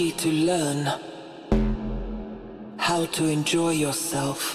duty to learn how to enjoy yourself.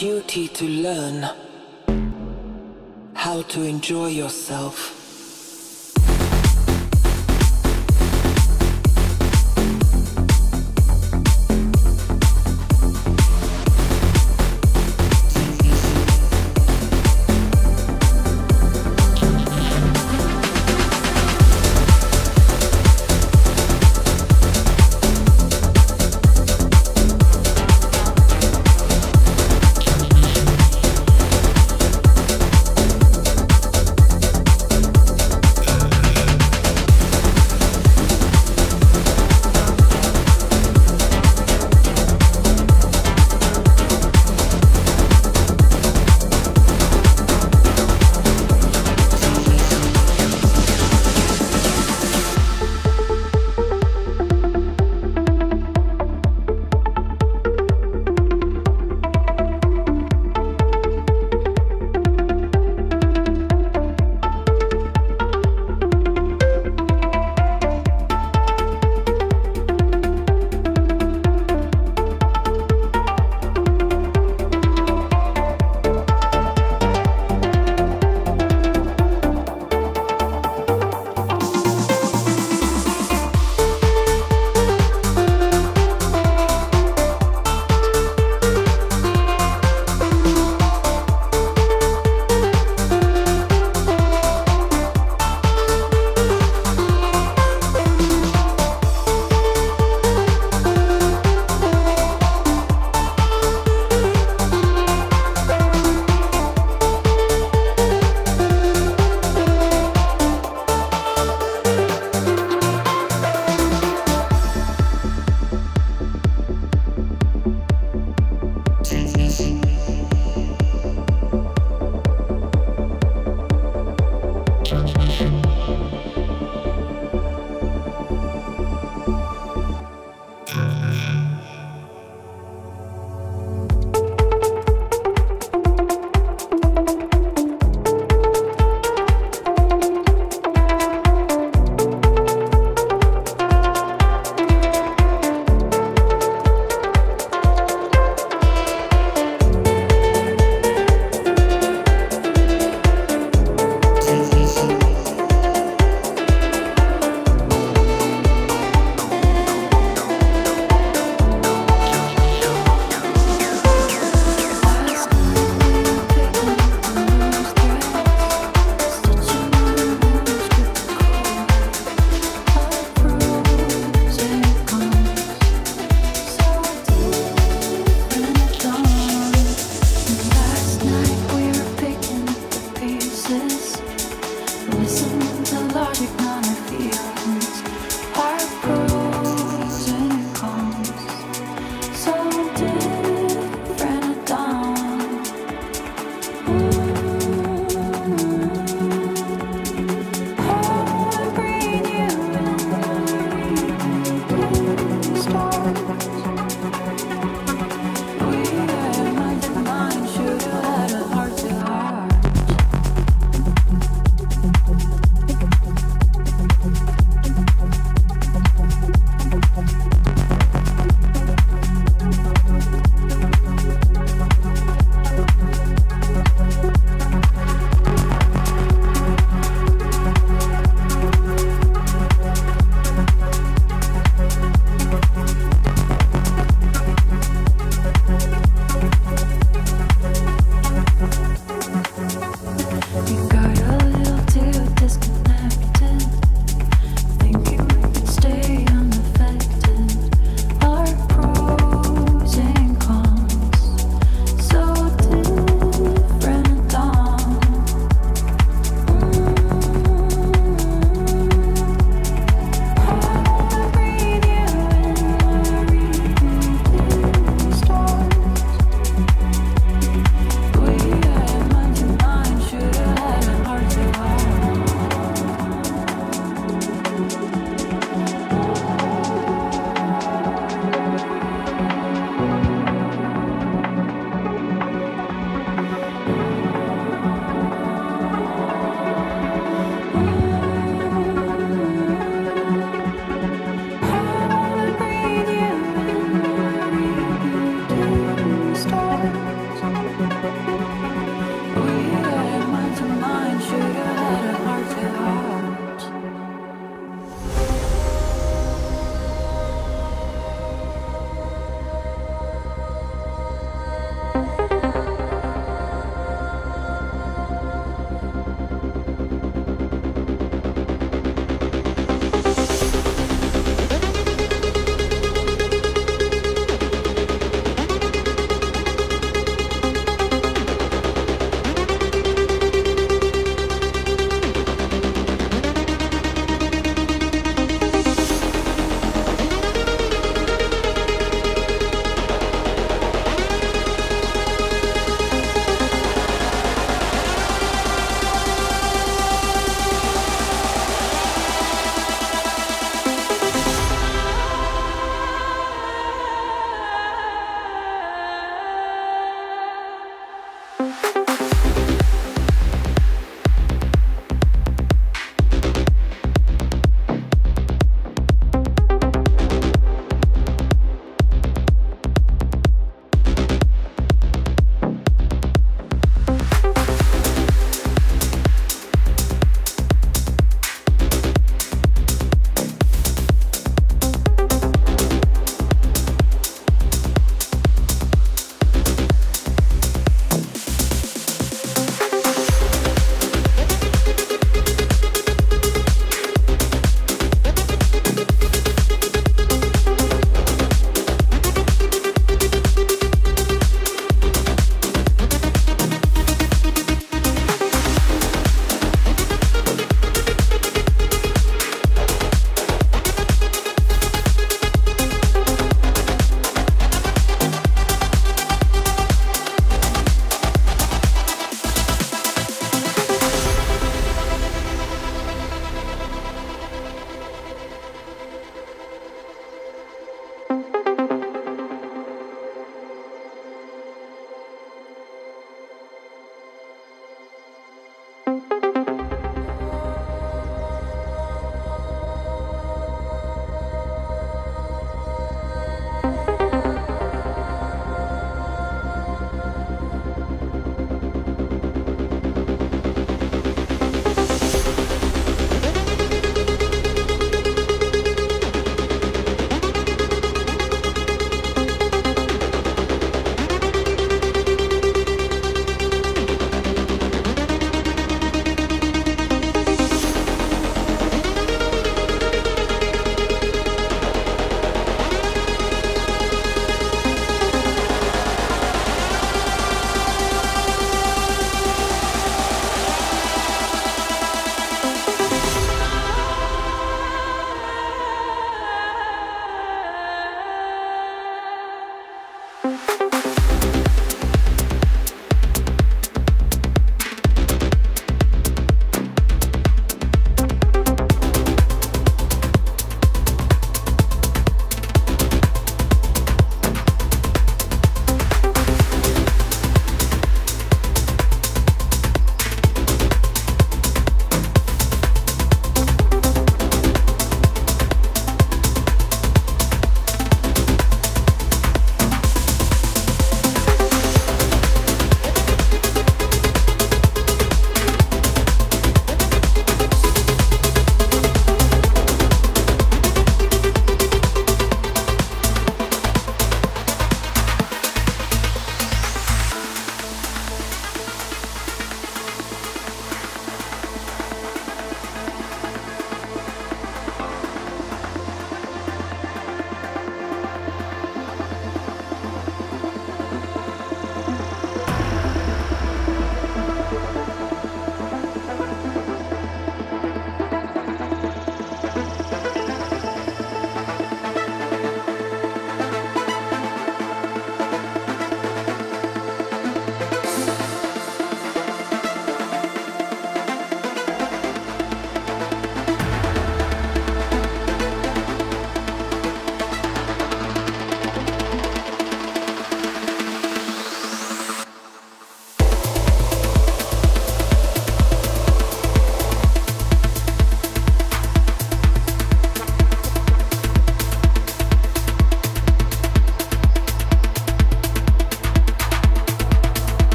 Duty to learn how to enjoy yourself.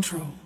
Control.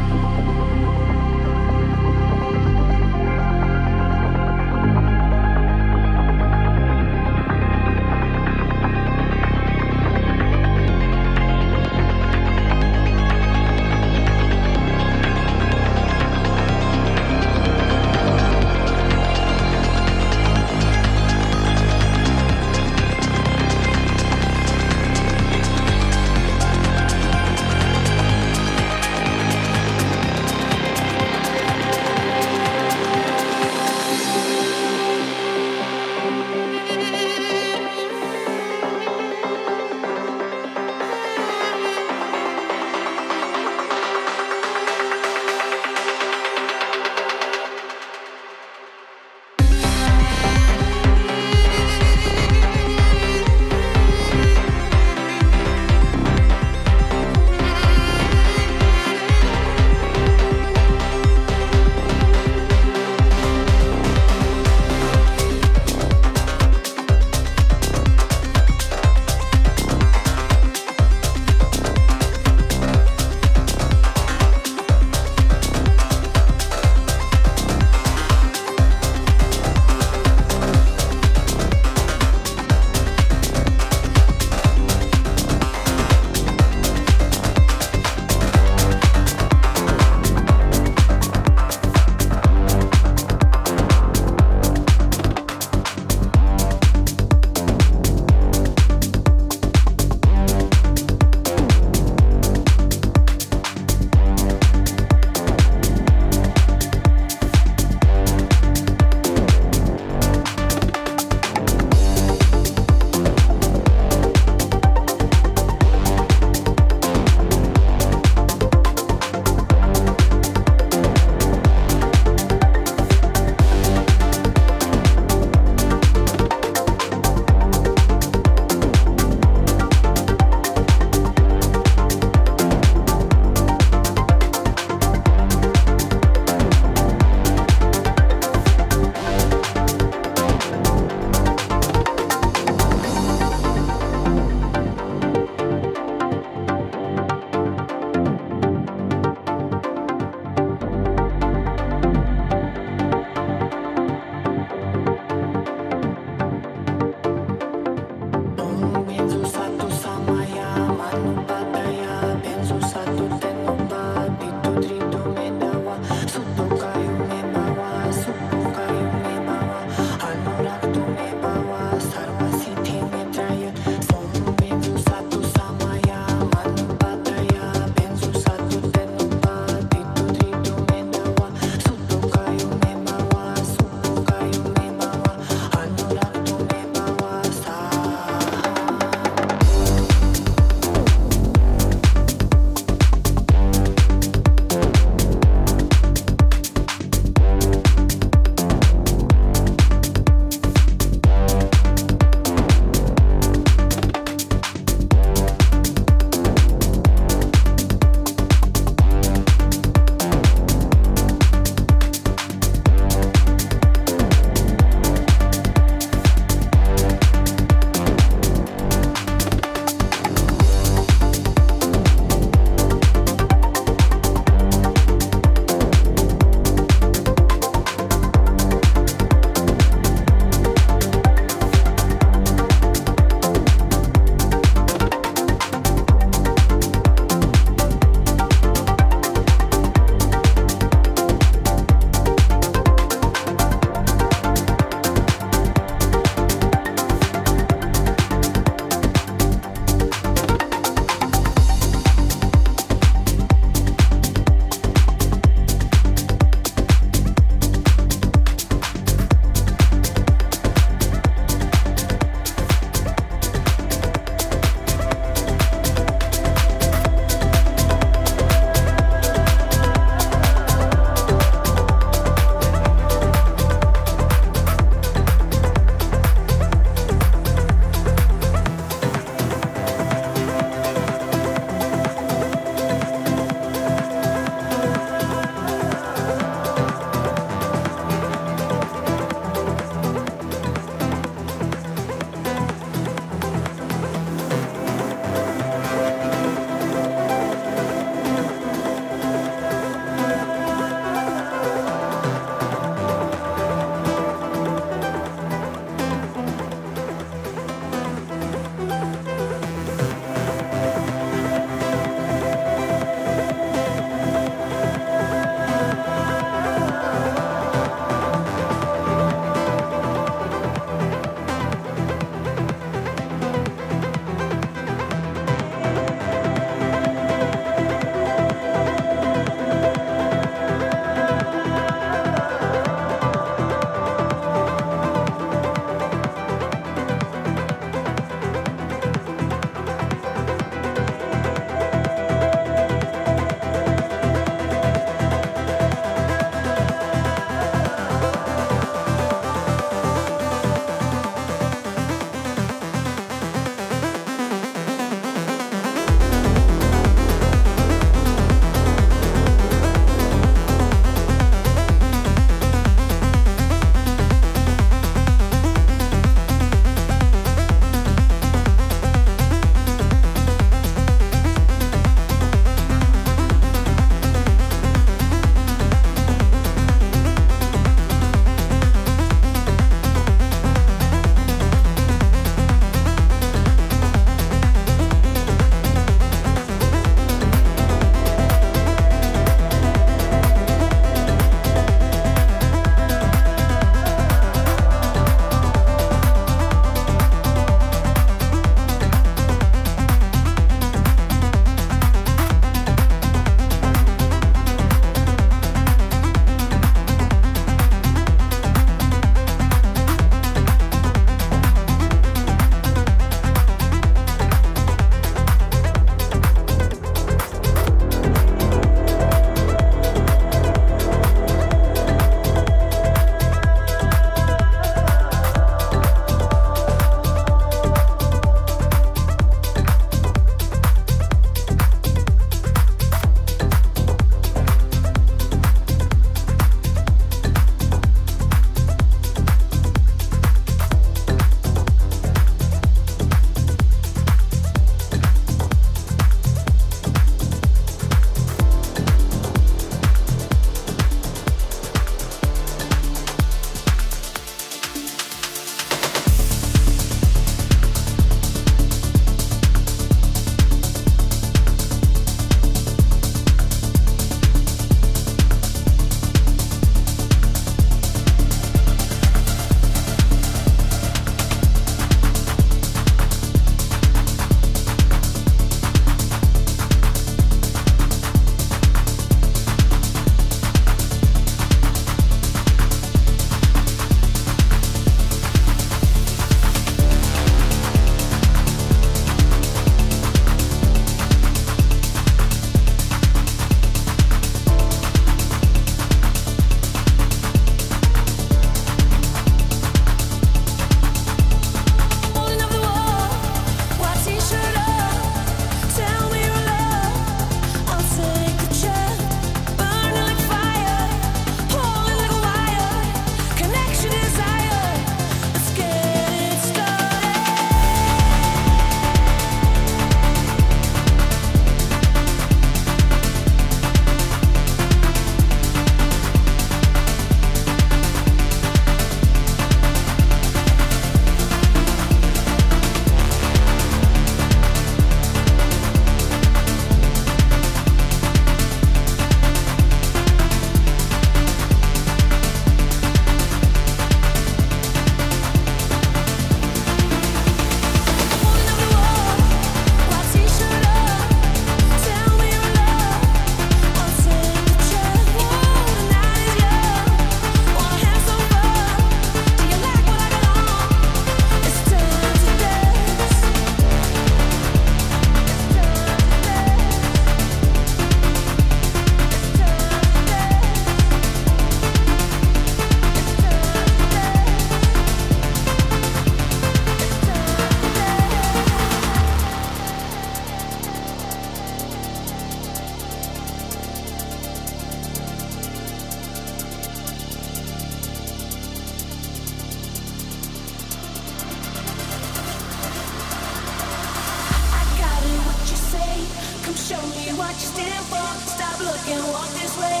what you stand for. Stop looking, walk this way.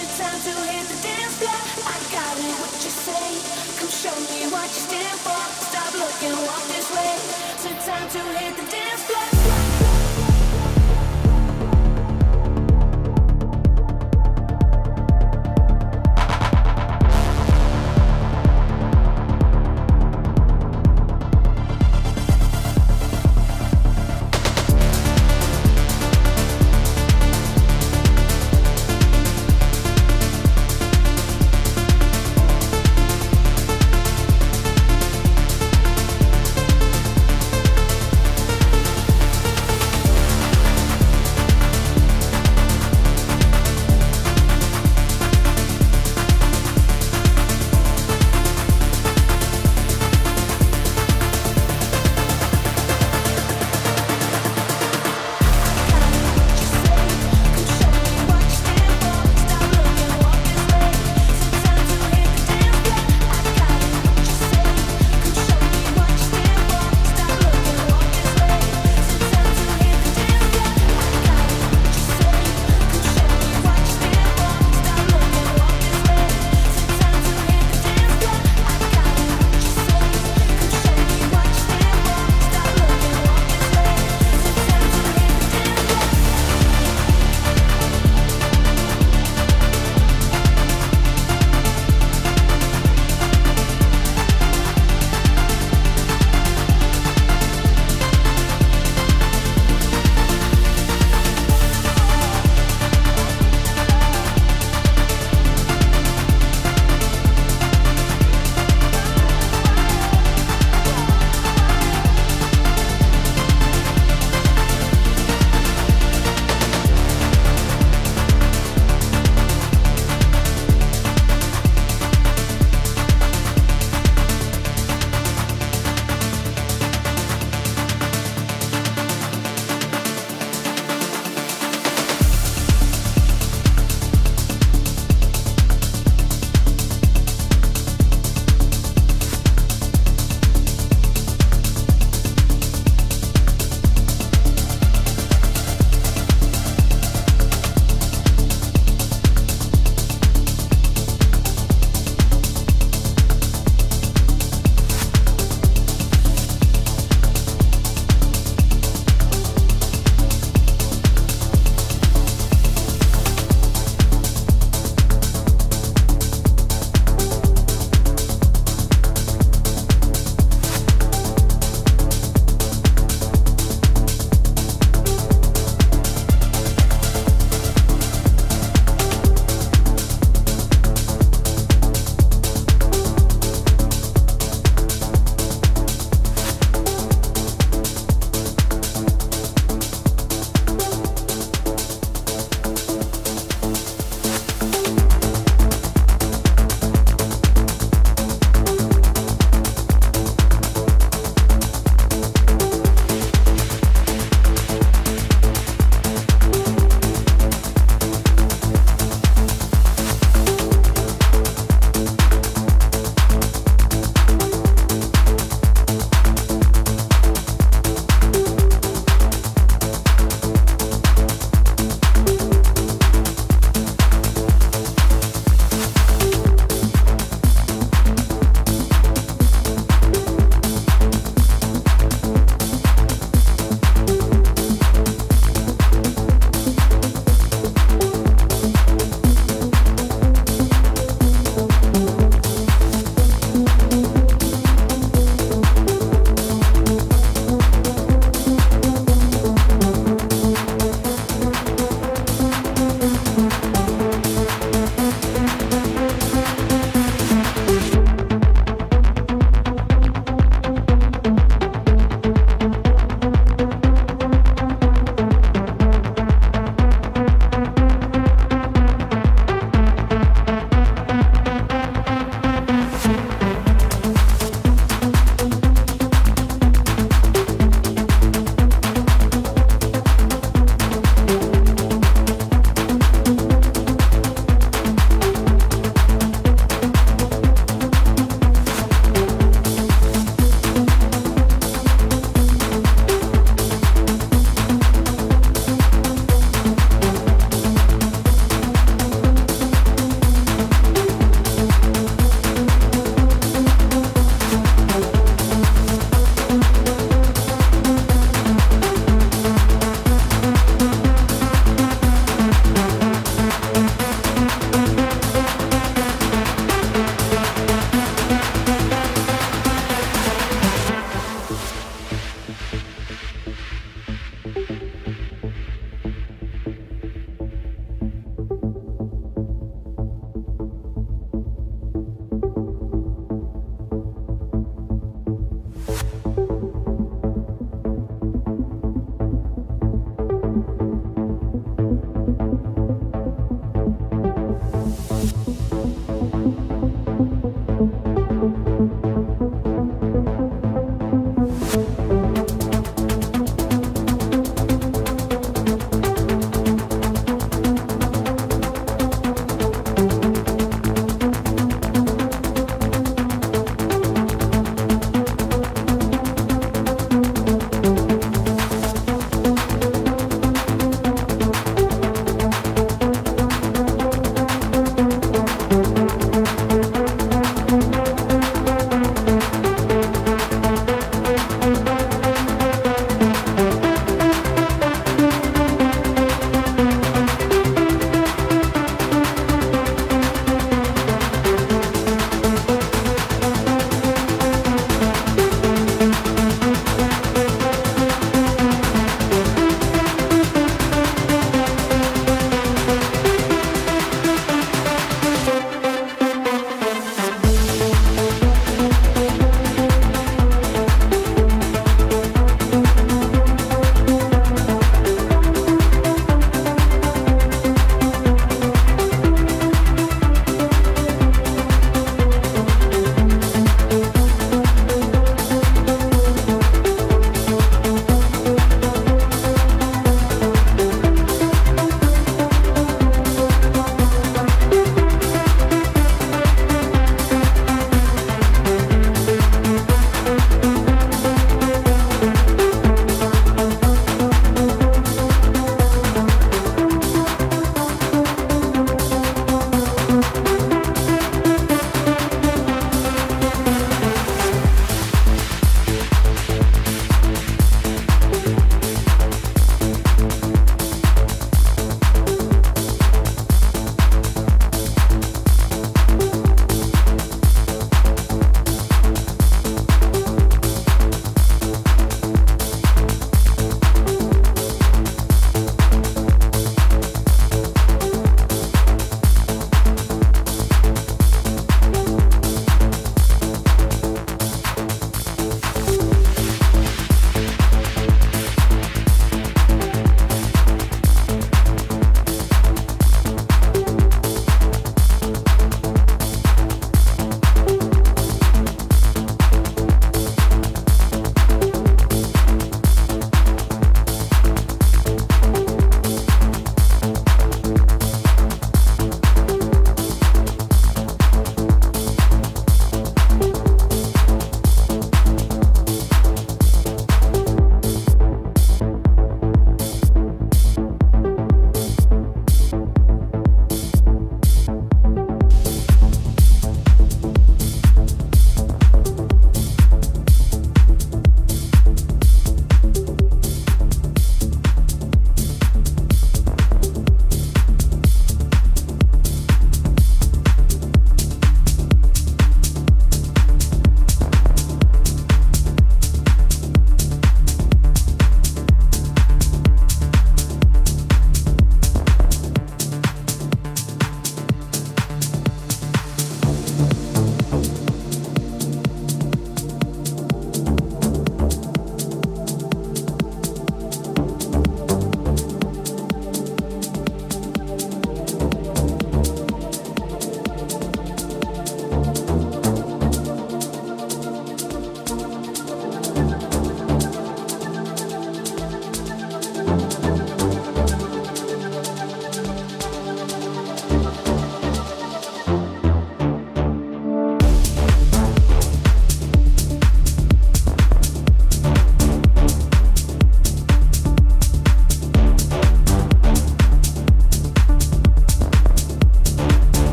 It's time to hit the dance floor. I got it, what you say. Come show me what you stand for. Stop looking, walk this way. It's time to hit the dance floor.